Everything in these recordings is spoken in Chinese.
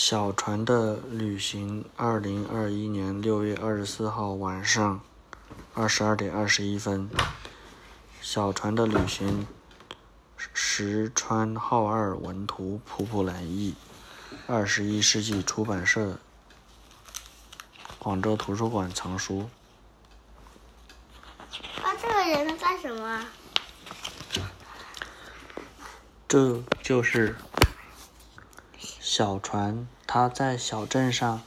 小船的旅行，二零二一年六月二十四号晚上二十二点二十一分。小船的旅行，石川浩二文图，普普兰译，二十一世纪出版社，广州图书馆藏书。啊，这个人在干什么？这就是小船，它在小镇上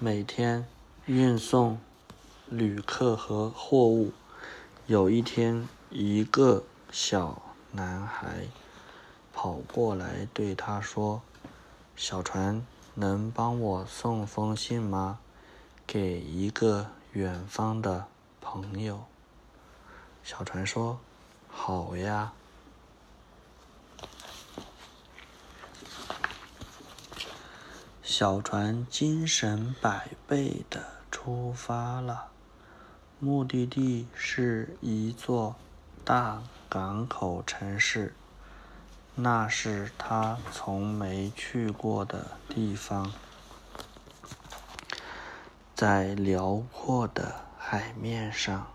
每天运送旅客和货物。有一天，一个小男孩跑过来对他说：“小船，能帮我送封信吗？给一个远方的朋友。”小船说：“好呀。”小船精神百倍地出发了，目的地是一座大港口城市，那是他从没去过的地方。在辽阔的海面上，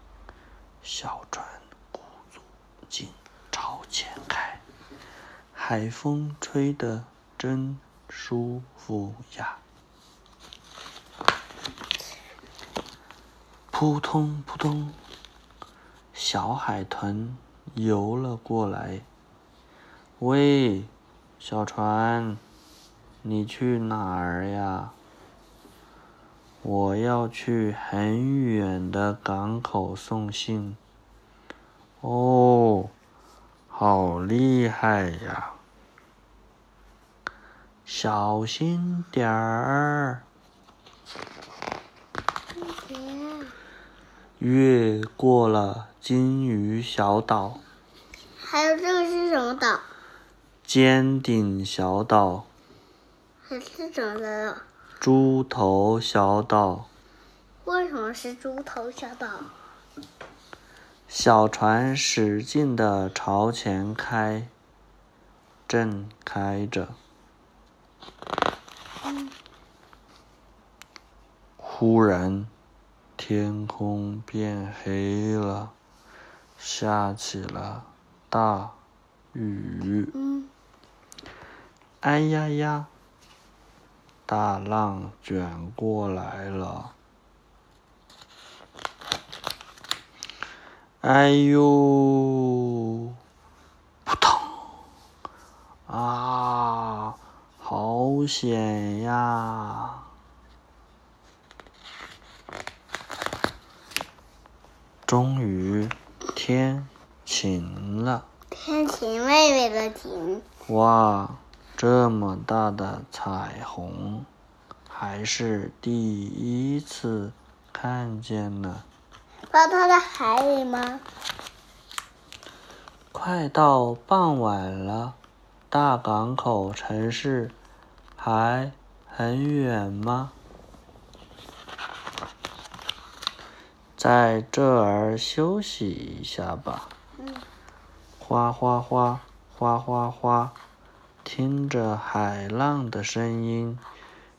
小船鼓足劲朝前开，海风吹得真。舒服呀！扑通扑通，小海豚游了过来。喂，小船，你去哪儿呀？我要去很远的港口送信。哦，好厉害呀！小心点儿！越过了金鱼小岛，还有这个是什么岛？尖顶小岛。还是什么的？猪头小岛。为什么是猪头小岛？小船使劲的朝前开，正开着。忽然，天空变黑了，下起了大雨。哎呀呀！大浪卷过来了。哎呦！扑通！啊，好险呀！终于，天晴了。天晴，妹妹的晴。哇，这么大的彩虹，还是第一次看见呢。到它在海里吗？快到傍晚了，大港口城市还很远吗？在这儿休息一下吧。哗哗哗，哗哗哗，听着海浪的声音，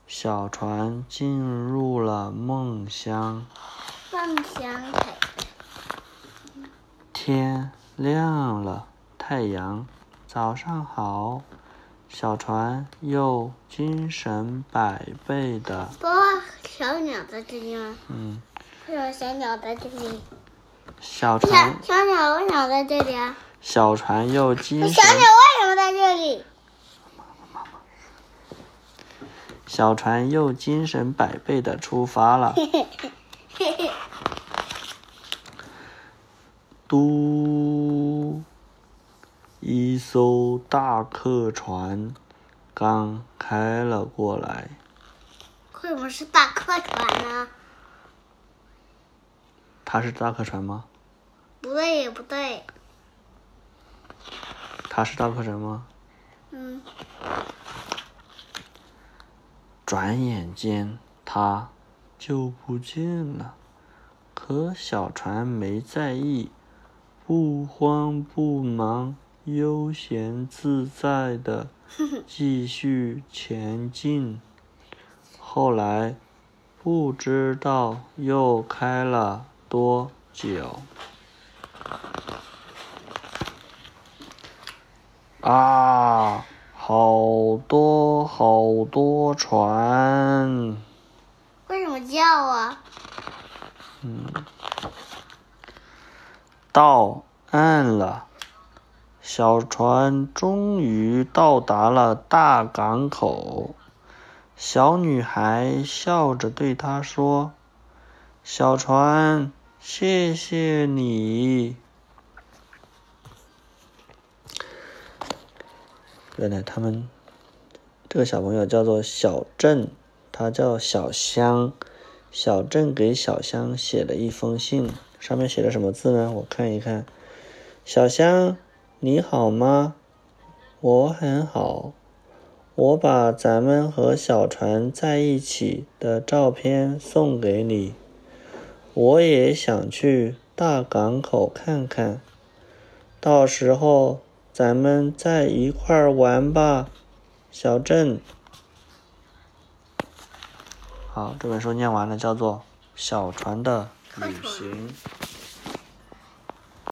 小船进入了梦乡。梦乡。天亮了，太阳，早上好。小船又精神百倍的。不，小鸟在这里吗？嗯。为什么小鸟在这里？小船。小鸟为什么在这里啊？小船又精神。小鸟为什么在这里？小船又精神百倍的出发了。嘟！一艘大客船刚开了过来。为什么是大客船呢？它是大客船吗？不对，也不对。它是大客船吗？嗯。转眼间，它就不见了。可小船没在意，不慌不忙，悠闲自在的 继续前进。后来不知道又开了多久。啊，好多好多船！为什么叫啊？嗯，到岸了，小船终于到达了大港口。小女孩笑着对他说：“小船，谢谢你。”原来他们这个小朋友叫做小郑，他叫小香。小郑给小香写了一封信，上面写的什么字呢？我看一看。小香，你好吗？我很好。我把咱们和小船在一起的照片送给你。我也想去大港口看看，到时候。咱们再一块儿玩吧，小镇。好，这本书念完了，叫做《小船的旅行》。